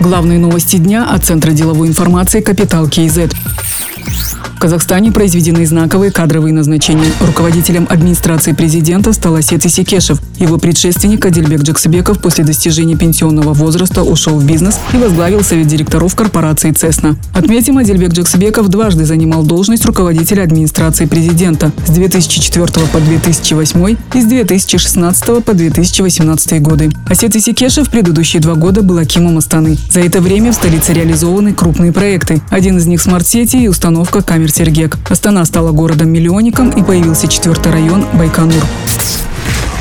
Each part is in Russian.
Главные новости дня от Центра деловой информации «Kapital.kz». Казахстане произведены знаковые кадровые назначения. Руководителем администрации президента стал Асет Исекешев. Его предшественник Адильбек Джаксыбеков после достижения пенсионного возраста ушел в бизнес и возглавил совет директоров корпорации «Цесна». Отметим, Адильбек Джаксыбеков дважды занимал должность руководителя администрации президента с 2004 по 2008 и с 2016 по 2018 годы. Асет Исекешев предыдущие два года был акимом Астаны. За это время в столице реализованы крупные проекты. Один из них – Smart City и установка камер Сергек. Астана стала городом-миллионником и появился четвертый район Байконур.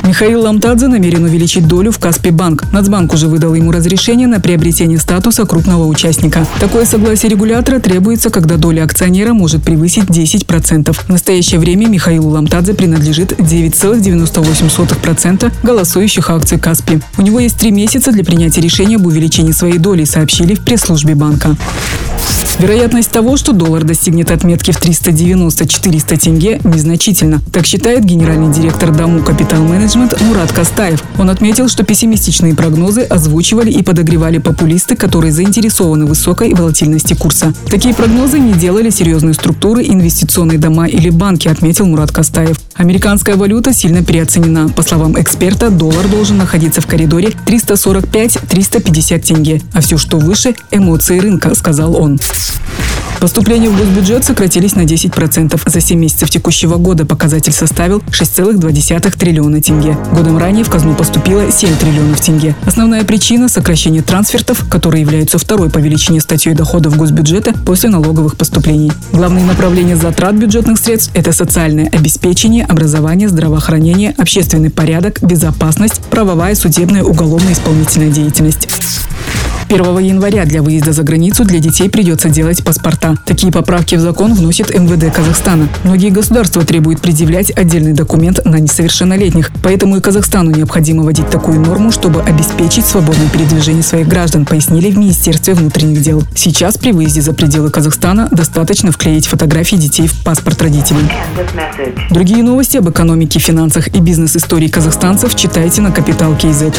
Михаил Ламтадзе намерен увеличить долю в Каспи Банк. Нацбанк уже выдал ему разрешение на приобретение статуса крупного участника. Такое согласие регулятора требуется, когда доля акционера может превысить 10%. В настоящее время Михаилу Ламтадзе принадлежит 9,98% голосующих акций Каспи. У него есть три месяца для принятия решения об увеличении своей доли, сообщили в пресс-службе банка. Вероятность того, что доллар достигнет отметки в 390-400 тенге, незначительна. Так считает генеральный директор Даму Капитал Менеджмент Мурат Кастаев. Он отметил, что пессимистичные прогнозы озвучивали и подогревали популисты, которые заинтересованы высокой волатильности курса. Такие прогнозы не делали серьезные структуры, инвестиционные дома или банки, отметил Мурат Кастаев. Американская валюта сильно переоценена. По словам эксперта, доллар должен находиться в коридоре 345-350 тенге. А все, что выше – эмоции рынка, сказал он. Поступления в госбюджет сократились на 10%. За 7 месяцев текущего года показатель составил 6,2 триллиона тенге. Годом ранее в казну поступило 7 триллионов тенге. Основная причина – сокращение трансфертов, которые являются второй по величине статьей доходов госбюджета после налоговых поступлений. Главные направления затрат бюджетных средств – это социальное обеспечение, образование, здравоохранение, общественный порядок, безопасность, правовая, судебная, уголовная исполнительная деятельность. 1 января для выезда за границу для детей придется делать паспорта. Такие поправки в закон вносит МВД Казахстана. Многие государства требуют предъявлять отдельный документ на несовершеннолетних. Поэтому и Казахстану необходимо вводить такую норму, чтобы обеспечить свободное передвижение своих граждан, пояснили в Министерстве внутренних дел. Сейчас при выезде за пределы Казахстана достаточно вклеить фотографии детей в паспорт родителей. Другие новости об экономике, финансах и бизнес-истории казахстанцев читайте на Капитал Киезет.